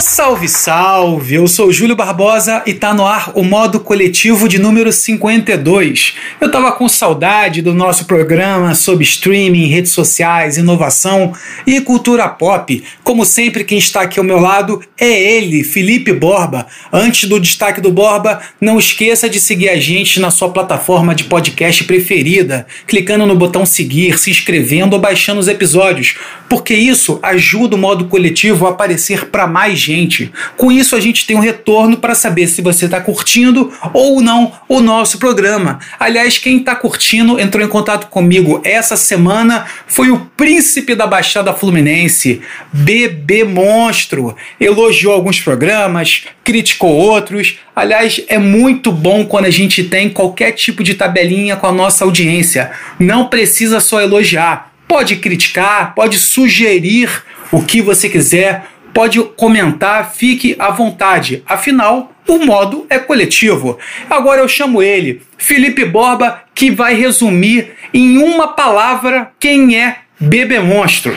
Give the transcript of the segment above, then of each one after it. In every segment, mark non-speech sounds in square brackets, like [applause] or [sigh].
Salve, salve! Eu sou Júlio Barbosa e tá no ar o modo coletivo de número 52. Eu tava com saudade do nosso programa sobre streaming, redes sociais, inovação e cultura pop. Como sempre, quem está aqui ao meu lado é ele, Felipe Borba. Antes do destaque do Borba, não esqueça de seguir a gente na sua plataforma de podcast preferida, clicando no botão seguir, se inscrevendo ou baixando os episódios, porque isso ajuda o modo coletivo a aparecer para mais gente. Com isso, a gente tem um retorno para saber se você está curtindo ou não o nosso programa. Aliás, quem está curtindo entrou em contato comigo essa semana foi o príncipe da Baixada Fluminense, Bebê Monstro. Elogiou alguns programas, criticou outros. Aliás, é muito bom quando a gente tem qualquer tipo de tabelinha com a nossa audiência. Não precisa só elogiar. Pode criticar, pode sugerir o que você quiser pode comentar, fique à vontade. Afinal, o modo é coletivo. Agora eu chamo ele, Felipe Borba, que vai resumir em uma palavra quem é Bebê Monstro.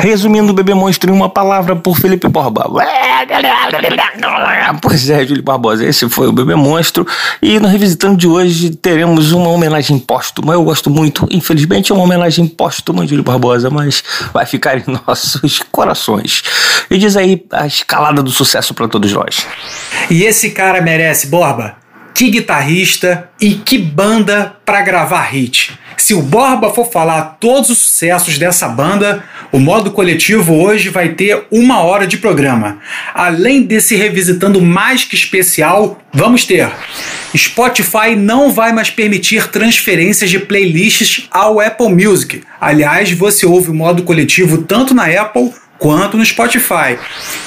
Resumindo o Bebê Monstro em uma palavra por Felipe Borba. Pois é, Júlio Barbosa, esse foi o Bebê Monstro. E no Revisitando de hoje teremos uma homenagem póstuma. Eu gosto muito, infelizmente é uma homenagem póstuma, Júlio Barbosa, mas vai ficar em nossos corações. E diz aí a escalada do sucesso para todos nós. E esse cara merece, Borba? Que guitarrista e que banda para gravar hit. Se o Borba for falar todos os sucessos dessa banda, o modo coletivo hoje vai ter uma hora de programa. Além desse revisitando mais que especial, vamos ter. Spotify não vai mais permitir transferências de playlists ao Apple Music. Aliás, você ouve o modo coletivo tanto na Apple quanto no Spotify.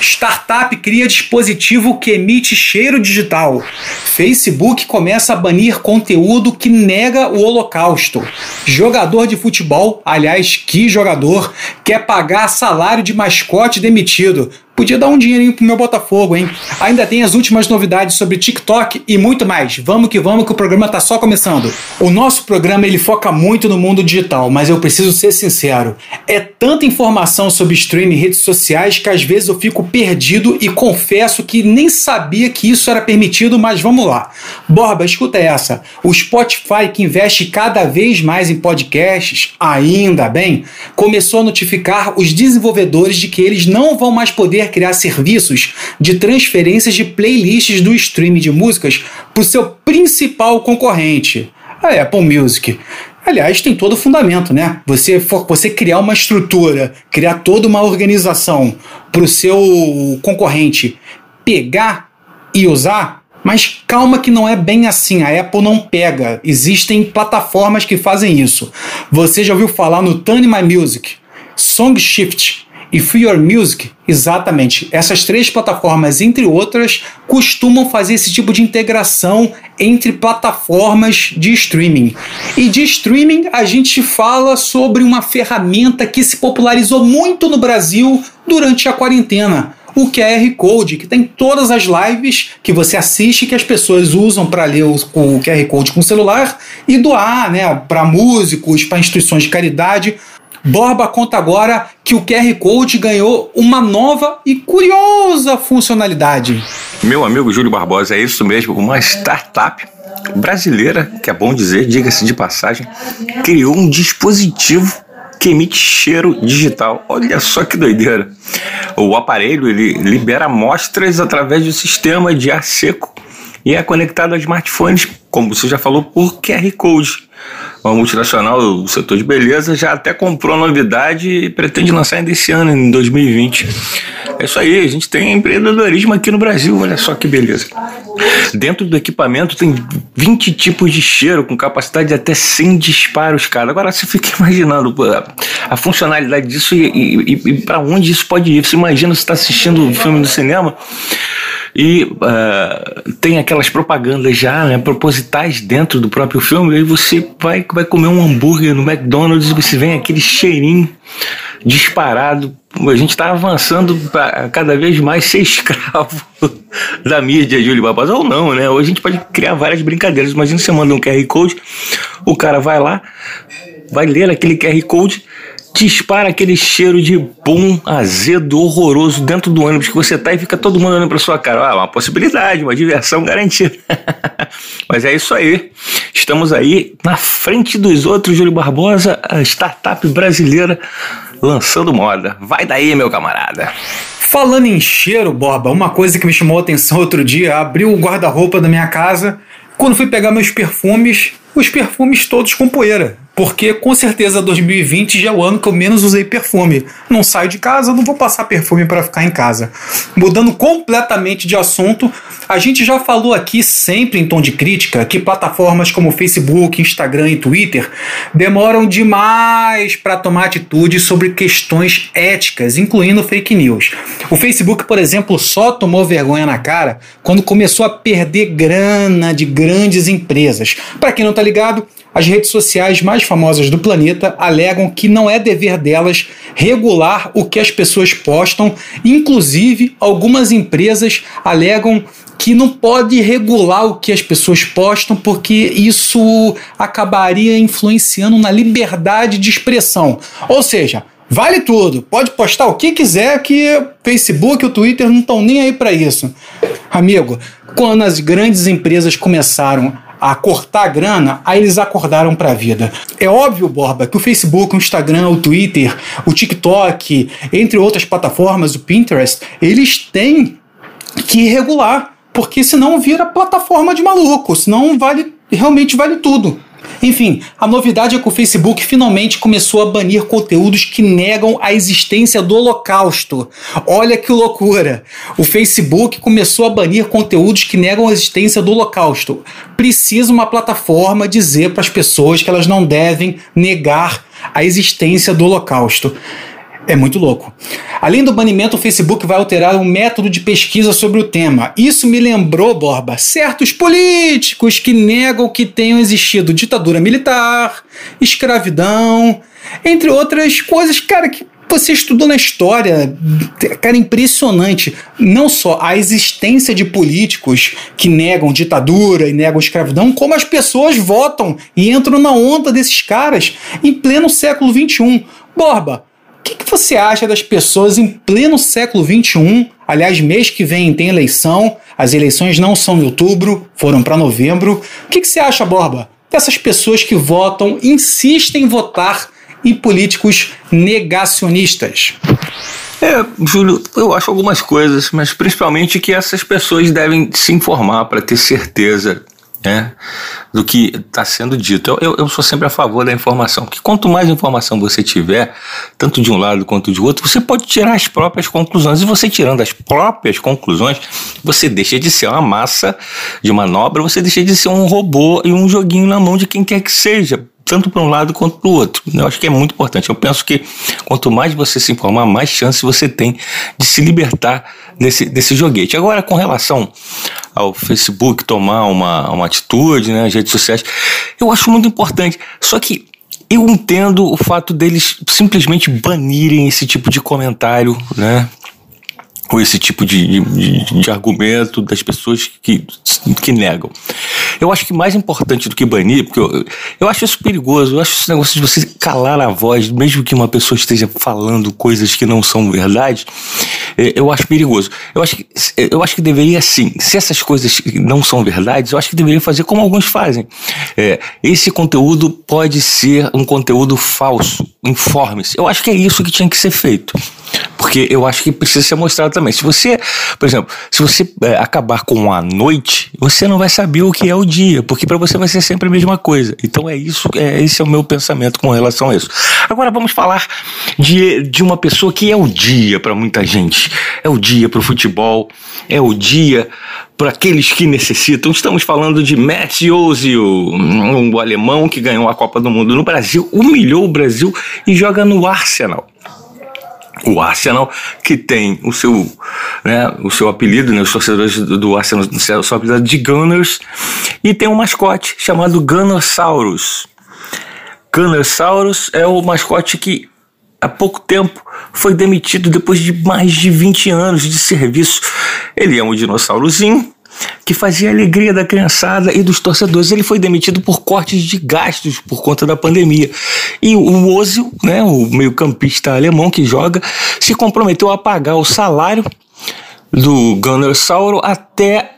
Startup cria dispositivo que emite cheiro digital. Facebook começa a banir conteúdo que nega o Holocausto. Jogador de futebol, aliás, que jogador, quer pagar salário de mascote demitido. Podia dar um dinheirinho pro meu Botafogo, hein? Ainda tem as últimas novidades sobre TikTok e muito mais. Vamos que vamos que o programa tá só começando. O nosso programa ele foca muito no mundo digital, mas eu preciso ser sincero. É tanta informação sobre streaming e redes sociais que às vezes eu fico perdido e confesso que nem sabia que isso era permitido, mas vamos lá. Borba, escuta essa. O Spotify que investe cada vez mais em podcasts, ainda bem, começou a notificar os desenvolvedores de que eles não vão mais poder criar serviços de transferências de playlists do streaming de músicas para o seu principal concorrente, a Apple Music. Aliás, tem todo o fundamento, né? Você, for, você criar uma estrutura, criar toda uma organização para o seu concorrente pegar e usar, mas calma que não é bem assim. A Apple não pega. Existem plataformas que fazem isso. Você já ouviu falar no Tune My Music, SongShift, e Free Your Music, exatamente. Essas três plataformas, entre outras, costumam fazer esse tipo de integração entre plataformas de streaming. E de streaming, a gente fala sobre uma ferramenta que se popularizou muito no Brasil durante a quarentena. O QR Code, que tem todas as lives que você assiste que as pessoas usam para ler o, o QR Code com o celular e doar né, para músicos, para instituições de caridade. Borba conta agora que o QR Code ganhou uma nova e curiosa funcionalidade. Meu amigo Júlio Barbosa, é isso mesmo, uma startup brasileira, que é bom dizer, diga-se de passagem, criou um dispositivo que emite cheiro digital. Olha só que doideira. O aparelho ele libera amostras através do sistema de ar seco e é conectado a smartphones, como você já falou, por QR Code uma multinacional do setor de beleza já até comprou a novidade e pretende lançar ainda esse ano, em 2020. É isso aí, a gente tem empreendedorismo aqui no Brasil, olha só que beleza. Dentro do equipamento tem 20 tipos de cheiro com capacidade de até 100 disparos cada. Agora você fica imaginando a funcionalidade disso e, e, e para onde isso pode ir. Você imagina você está assistindo um filme no cinema e uh, tem aquelas propagandas já, né, propositais dentro do próprio filme, aí você vai, vai comer um hambúrguer no McDonald's e você vem aquele cheirinho disparado. A gente está avançando para cada vez mais ser escravo [laughs] da mídia, Júlio Barbosa, ou não, né? Hoje a gente pode criar várias brincadeiras. Imagina você manda um QR Code, o cara vai lá, vai ler aquele QR Code dispara aquele cheiro de pum azedo, horroroso dentro do ônibus que você tá e fica todo mundo olhando pra sua cara. Ah, uma possibilidade, uma diversão garantida. [laughs] Mas é isso aí. Estamos aí na frente dos outros, Júlio Barbosa, a startup brasileira lançando moda. Vai daí, meu camarada. Falando em cheiro, Borba, uma coisa que me chamou a atenção outro dia, abriu o guarda-roupa da minha casa. Quando fui pegar meus perfumes, os perfumes todos com poeira porque com certeza 2020 já é o ano que eu menos usei perfume. Não saio de casa, não vou passar perfume para ficar em casa. Mudando completamente de assunto, a gente já falou aqui sempre em tom de crítica que plataformas como Facebook, Instagram e Twitter demoram demais para tomar atitude sobre questões éticas, incluindo fake news. O Facebook, por exemplo, só tomou vergonha na cara quando começou a perder grana de grandes empresas. Para quem não tá ligado, as redes sociais mais famosas do planeta alegam que não é dever delas regular o que as pessoas postam, inclusive algumas empresas alegam que não pode regular o que as pessoas postam porque isso acabaria influenciando na liberdade de expressão. Ou seja, Vale tudo, pode postar o que quiser que o Facebook e o Twitter não estão nem aí para isso. Amigo, quando as grandes empresas começaram a cortar grana, aí eles acordaram para a vida. É óbvio, Borba, que o Facebook, o Instagram, o Twitter, o TikTok, entre outras plataformas, o Pinterest, eles têm que regular, porque senão vira plataforma de maluco, senão vale realmente vale tudo. Enfim, a novidade é que o Facebook finalmente começou a banir conteúdos que negam a existência do Holocausto. Olha que loucura! O Facebook começou a banir conteúdos que negam a existência do Holocausto. Precisa uma plataforma dizer para as pessoas que elas não devem negar a existência do Holocausto. É muito louco. Além do banimento, o Facebook vai alterar o método de pesquisa sobre o tema. Isso me lembrou, Borba, certos políticos que negam que tenham existido ditadura militar, escravidão, entre outras coisas, cara, que você estudou na história, cara, impressionante. Não só a existência de políticos que negam ditadura e negam escravidão, como as pessoas votam e entram na onda desses caras em pleno século XXI. Borba, o que, que, você acha das pessoas em pleno século XXI? Aliás, mês que vem tem eleição, as eleições não são em outubro, foram para novembro. O que, que você acha, Borba, dessas pessoas que votam, insistem em votar em políticos negacionistas? É, Júlio, eu acho algumas coisas, mas principalmente que essas pessoas devem se informar para ter certeza né, do que está sendo dito. Eu, eu, sou sempre a favor da informação, que quanto mais informação você tiver, tanto de um lado quanto de outro, você pode tirar as próprias conclusões. E você tirando as próprias conclusões, você deixa de ser uma massa de manobra, você deixa de ser um robô e um joguinho na mão de quem quer que seja tanto para um lado quanto para o outro. Eu acho que é muito importante. Eu penso que quanto mais você se informar, mais chance você tem de se libertar desse, desse joguete. Agora, com relação ao Facebook tomar uma, uma atitude, né, as redes sociais, eu acho muito importante. Só que eu entendo o fato deles simplesmente banirem esse tipo de comentário, né? Ou esse tipo de, de, de argumento das pessoas que, que negam. Eu acho que mais importante do que banir, porque eu, eu acho isso perigoso, eu acho esse negócio de você calar a voz, mesmo que uma pessoa esteja falando coisas que não são verdade, é, eu acho perigoso. Eu acho que, eu acho que deveria sim, se essas coisas não são verdades, eu acho que deveria fazer como alguns fazem. É, esse conteúdo pode ser um conteúdo falso, informe-se. Eu acho que é isso que tinha que ser feito. Porque eu acho que precisa ser mostrado também. Se você, por exemplo, se você é, acabar com a noite, você não vai saber o que é o dia, porque para você vai ser sempre a mesma coisa. Então é isso, é, esse é o meu pensamento com relação a isso. Agora vamos falar de, de uma pessoa que é o dia para muita gente. É o dia para o futebol, é o dia para aqueles que necessitam. Estamos falando de Messi Ozil, um alemão que ganhou a Copa do Mundo no Brasil, humilhou o Brasil e joga no Arsenal o Arsenal, que tem o seu, né, o seu apelido, né, os torcedores do Arsenal, o seu apelido de Gunners, e tem um mascote chamado Gunnersaurus. Gunnersaurus é o mascote que há pouco tempo foi demitido depois de mais de 20 anos de serviço. Ele é um dinossaurozinho que fazia a alegria da criançada e dos torcedores. Ele foi demitido por cortes de gastos por conta da pandemia. E o Ozil, né, o meio-campista alemão que joga, se comprometeu a pagar o salário do Gunnar Sauro até,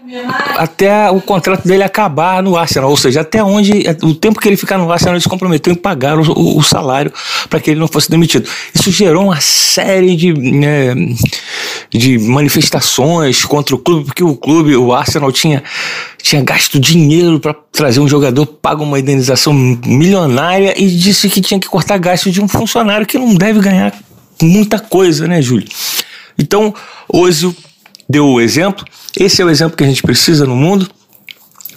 até o contrato dele acabar no Arsenal, ou seja, até onde o tempo que ele ficar no Arsenal ele se comprometeu em pagar o, o, o salário para que ele não fosse demitido. Isso gerou uma série de, né, de manifestações contra o clube, porque o clube, o Arsenal tinha, tinha gasto dinheiro para trazer um jogador, paga uma indenização milionária e disse que tinha que cortar gasto de um funcionário que não deve ganhar muita coisa, né, Júlio? Então, Ozil deu o exemplo. Esse é o exemplo que a gente precisa no mundo.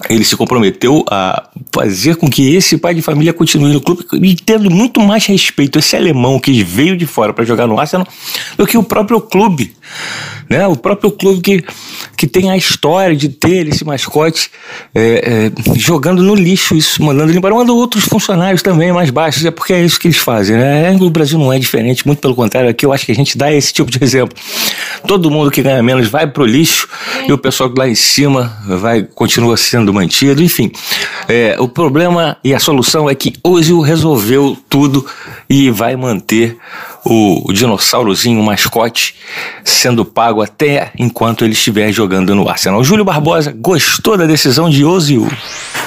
Ele se comprometeu a fazer com que esse pai de família continue no clube e tendo muito mais respeito esse alemão que veio de fora para jogar no Arsenal do que o próprio clube né? O próprio clube que, que tem a história de ter esse mascote é, é, jogando no lixo isso, mandando ele embora, manda outros funcionários também mais baixos, é porque é isso que eles fazem, né? O Brasil não é diferente, muito pelo contrário, aqui eu acho que a gente dá esse tipo de exemplo. Todo mundo que ganha menos vai pro lixo e o pessoal lá em cima vai continua sendo mantido, enfim. É, o problema e a solução é que Ozil resolveu tudo e vai manter o, o dinossaurozinho, o mascote, sendo pago até enquanto ele estiver jogando no Arsenal. Júlio Barbosa, gostou da decisão de Ozil?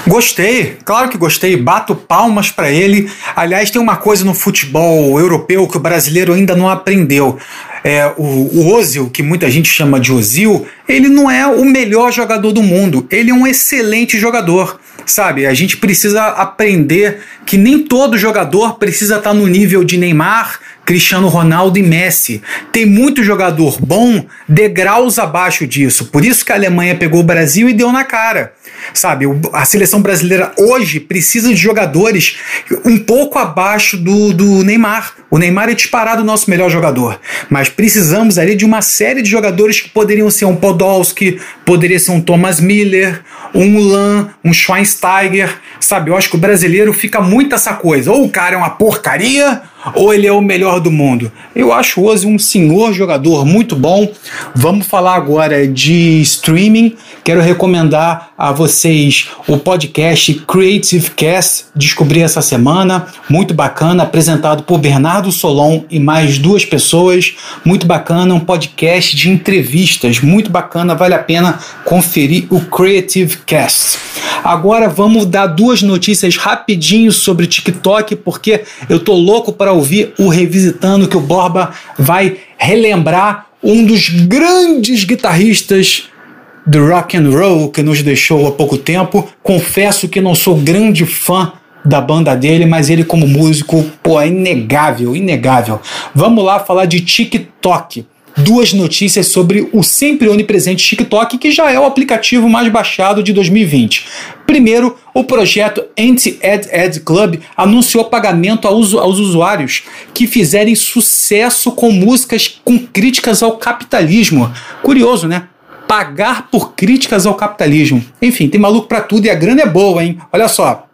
Gostei, claro que gostei, bato palmas para ele. Aliás, tem uma coisa no futebol europeu que o brasileiro ainda não aprendeu. É, o, o Ozil, que muita gente chama de Ozil, ele não é o melhor jogador do mundo, ele é um excelente jogador. Sabe, a gente precisa aprender que nem todo jogador precisa estar no nível de Neymar, Cristiano Ronaldo e Messi. Tem muito jogador bom degraus abaixo disso. Por isso que a Alemanha pegou o Brasil e deu na cara. Sabe, a seleção brasileira hoje precisa de jogadores um pouco abaixo do, do Neymar. O Neymar é disparado o nosso melhor jogador. Mas precisamos ali de uma série de jogadores que poderiam ser um Podolski, poderia ser um Thomas Miller, um Lan, um Schweinsteiger. Sabe, eu acho que o brasileiro fica muito essa coisa. Ou o cara é uma porcaria, ou ele é o melhor do mundo? Eu acho o Ozzy um senhor jogador muito bom. Vamos falar agora de streaming. Quero recomendar a vocês o podcast Creative Cast, descobri essa semana, muito bacana, apresentado por Bernardo Solon e mais duas pessoas, muito bacana, um podcast de entrevistas, muito bacana, vale a pena conferir o Creative Cast. Agora vamos dar duas notícias rapidinho sobre TikTok, porque eu tô louco para ouvir o Revisitando que o Borba vai relembrar um dos grandes guitarristas do rock and roll que nos deixou há pouco tempo. Confesso que não sou grande fã da banda dele, mas ele como músico, pô, é inegável, inegável. Vamos lá falar de TikTok. Duas notícias sobre o sempre onipresente TikTok, que já é o aplicativo mais baixado de 2020. Primeiro, o projeto Anti-Ad Ad Club anunciou pagamento aos, aos usuários que fizerem sucesso com músicas com críticas ao capitalismo. Curioso, né? pagar por críticas ao capitalismo. Enfim, tem maluco para tudo e a grana é boa, hein? Olha só,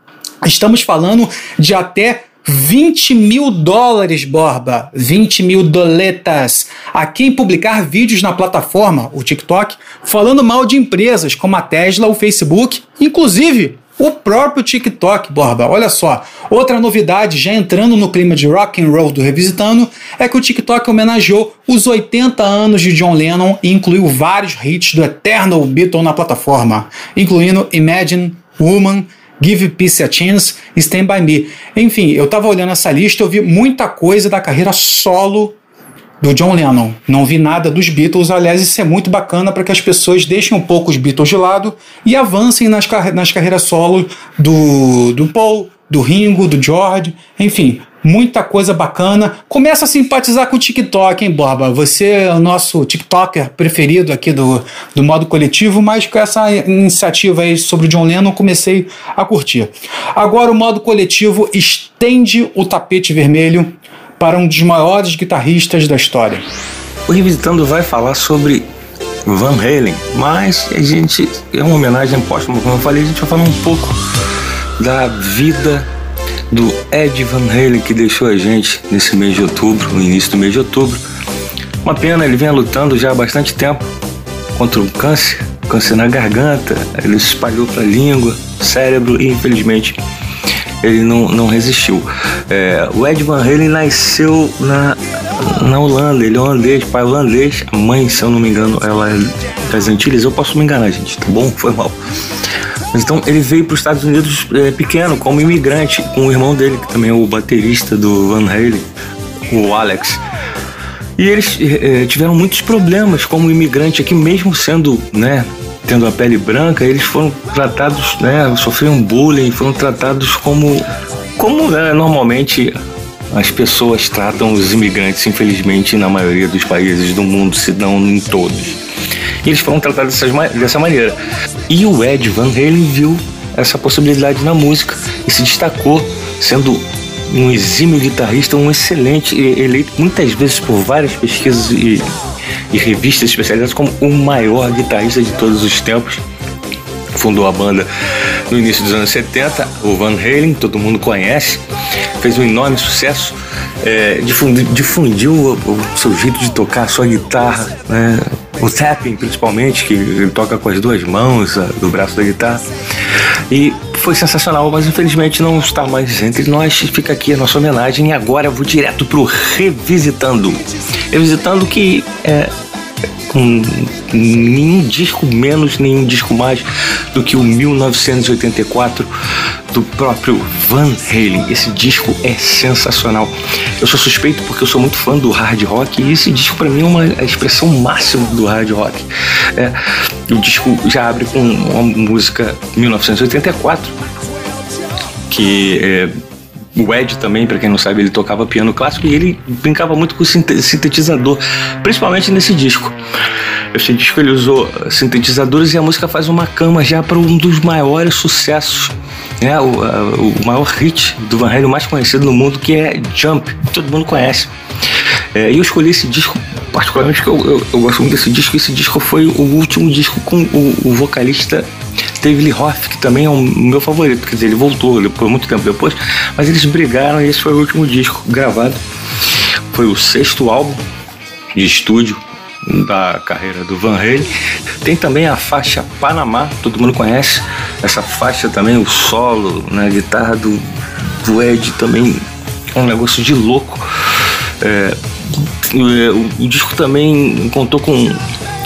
estamos falando de até 20 mil dólares, Borba. 20 mil doletas. A quem publicar vídeos na plataforma, o TikTok, falando mal de empresas como a Tesla, o Facebook, inclusive o próprio TikTok, Borba, olha só. Outra novidade, já entrando no clima de rock and roll do Revisitando, é que o TikTok homenageou os 80 anos de John Lennon e incluiu vários hits do Eternal Beatle na plataforma, incluindo Imagine, Woman, Give Peace a Chance, Stand By Me. Enfim, eu tava olhando essa lista e eu vi muita coisa da carreira solo do John Lennon. Não vi nada dos Beatles, aliás, isso é muito bacana para que as pessoas deixem um pouco os Beatles de lado e avancem nas, carre nas carreiras solo do, do Paul, do Ringo, do George, enfim, muita coisa bacana. Começa a simpatizar com o TikTok, hein, Borba? Você é o nosso TikToker preferido aqui do, do modo coletivo, mas com essa iniciativa aí sobre o John Lennon comecei a curtir. Agora o modo coletivo estende o tapete vermelho para um dos maiores guitarristas da história. O Revisitando vai falar sobre Van Halen, mas a gente é uma homenagem póstuma, como eu falei, a gente vai falar um pouco da vida do Ed Van Halen que deixou a gente nesse mês de outubro, no início do mês de outubro. Uma pena, ele vinha lutando já há bastante tempo contra o câncer, câncer na garganta, ele se espalhou para a língua, cérebro e infelizmente ele não, não resistiu. É, o Ed Van Halen nasceu na, na Holanda, ele é holandês, pai holandês, a mãe, se eu não me engano, ela é das Antilhas, eu posso me enganar, gente, tá bom? Foi mal. Então ele veio para os Estados Unidos é, pequeno, como imigrante, com o irmão dele, que também é o baterista do Van Halen, o Alex. E eles é, tiveram muitos problemas como imigrante aqui, mesmo sendo, né, tendo a pele branca, eles foram tratados, né, sofreram bullying, foram tratados como, como né, normalmente as pessoas tratam os imigrantes, infelizmente, na maioria dos países do mundo, se não em todos. E eles foram tratados dessas, dessa maneira. E o Ed Van Halen viu essa possibilidade na música e se destacou, sendo um exímio guitarrista, um excelente, eleito muitas vezes por várias pesquisas e, e revistas especializadas como o maior guitarrista de todos os tempos. Fundou a banda no início dos anos 70, o Van Halen, todo mundo conhece, fez um enorme sucesso, é, difundiu, difundiu o, o, seu jeito de tocar a sua guitarra, né? O tapping principalmente, que ele toca com as duas mãos do braço da guitarra. E foi sensacional, mas infelizmente não está mais entre nós. Fica aqui a nossa homenagem e agora eu vou direto pro Revisitando. Revisitando que é com nenhum disco menos, nenhum disco mais do que o 1984 do próprio Van Halen. Esse disco é sensacional. Eu sou suspeito porque eu sou muito fã do hard rock e esse disco para mim é uma expressão máxima do hard rock. É, o disco já abre com uma música 1984 que é, o Ed também, para quem não sabe, ele tocava piano clássico e ele brincava muito com sintetizador, principalmente nesse disco. Esse disco ele usou sintetizadores e a música faz uma cama já para um dos maiores sucessos, né? o, o maior hit do Van Halen, mais conhecido no mundo, que é Jump, todo mundo conhece. É, e eu escolhi esse disco particularmente porque eu, eu, eu, gosto muito desse disco. Esse disco foi o último disco com o, o vocalista David Lee Roth, que também é o meu favorito. Quer dizer, ele voltou por muito tempo depois, mas eles brigaram e esse foi o último disco gravado. Foi o sexto álbum de estúdio da carreira do Van Halen. Tem também a faixa Panamá, todo mundo conhece. Essa faixa também, o solo, na né, guitarra do, do Ed também é um negócio de louco. É, o, o, disco também contou com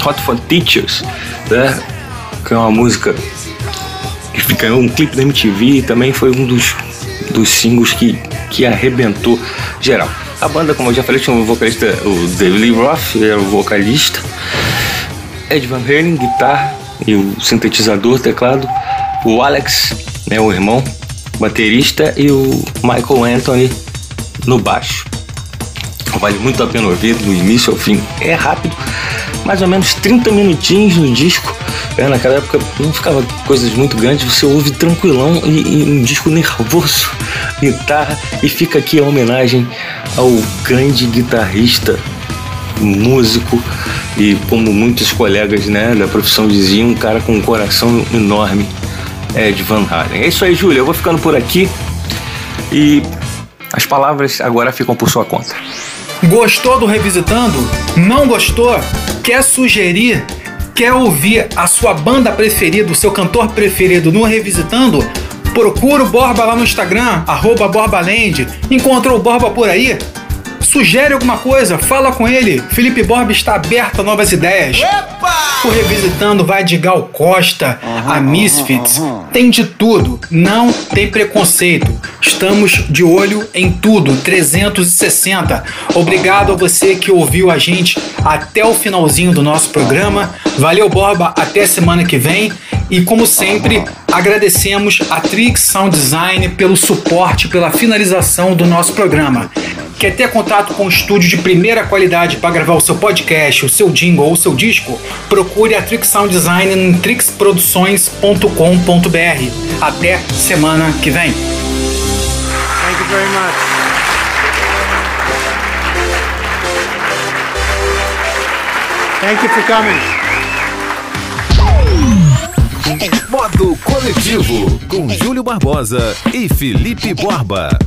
Hot for Teachers, né? Que é uma música que fica um clipe da MTV e também foi um dos, dos singles que, que arrebentou geral. A banda, como eu já falei, tinha um vocalista, o David Lee Roth, era o vocalista, Ed Van Halen, guitarra e o sintetizador, teclado, o Alex, né, o irmão, baterista e o Michael Anthony no baixo. Vale muito a pena ouvir do início ao fim. É rápido, mais ou menos 30 minutinhos no disco. É, naquela época não ficava coisas muito grandes, você ouve tranquilão e, e um disco nervoso, [laughs] guitarra, e fica aqui a homenagem ao grande guitarrista, músico e como muitos colegas né, da profissão diziam, um cara com um coração enorme, Ed Van Halen. É isso aí, Júlia, eu vou ficando por aqui e as palavras agora ficam por sua conta. Gostou do Revisitando? Não gostou? Quer sugerir? Quer ouvir a sua banda preferida, o seu cantor preferido no Revisitando? Procura o Borba lá no Instagram, arroba BorbaLand. Encontrou o Borba por aí? Sugere alguma coisa, fala com ele. Felipe Borba está aberto a novas ideias. Epa! O Revisitando vai de Gal Costa uhum, a Misfits. Uhum, uhum. Tem de tudo, não tem preconceito. Estamos de olho em tudo, 360. Obrigado a você que ouviu a gente até o finalzinho do nosso programa. Valeu, Borba, até semana que vem. E como sempre, agradecemos a Trix Sound Design pelo suporte, pela finalização do nosso programa. Quer ter contato com um estúdio de primeira qualidade para gravar o seu podcast, o seu jingle ou o seu disco? Procure a Trix Sound Design em trixproduções.com.br. Até semana que vem. Thank you very much. Thank you for coming. Modo Coletivo, com Júlio Barbosa e Felipe Borba.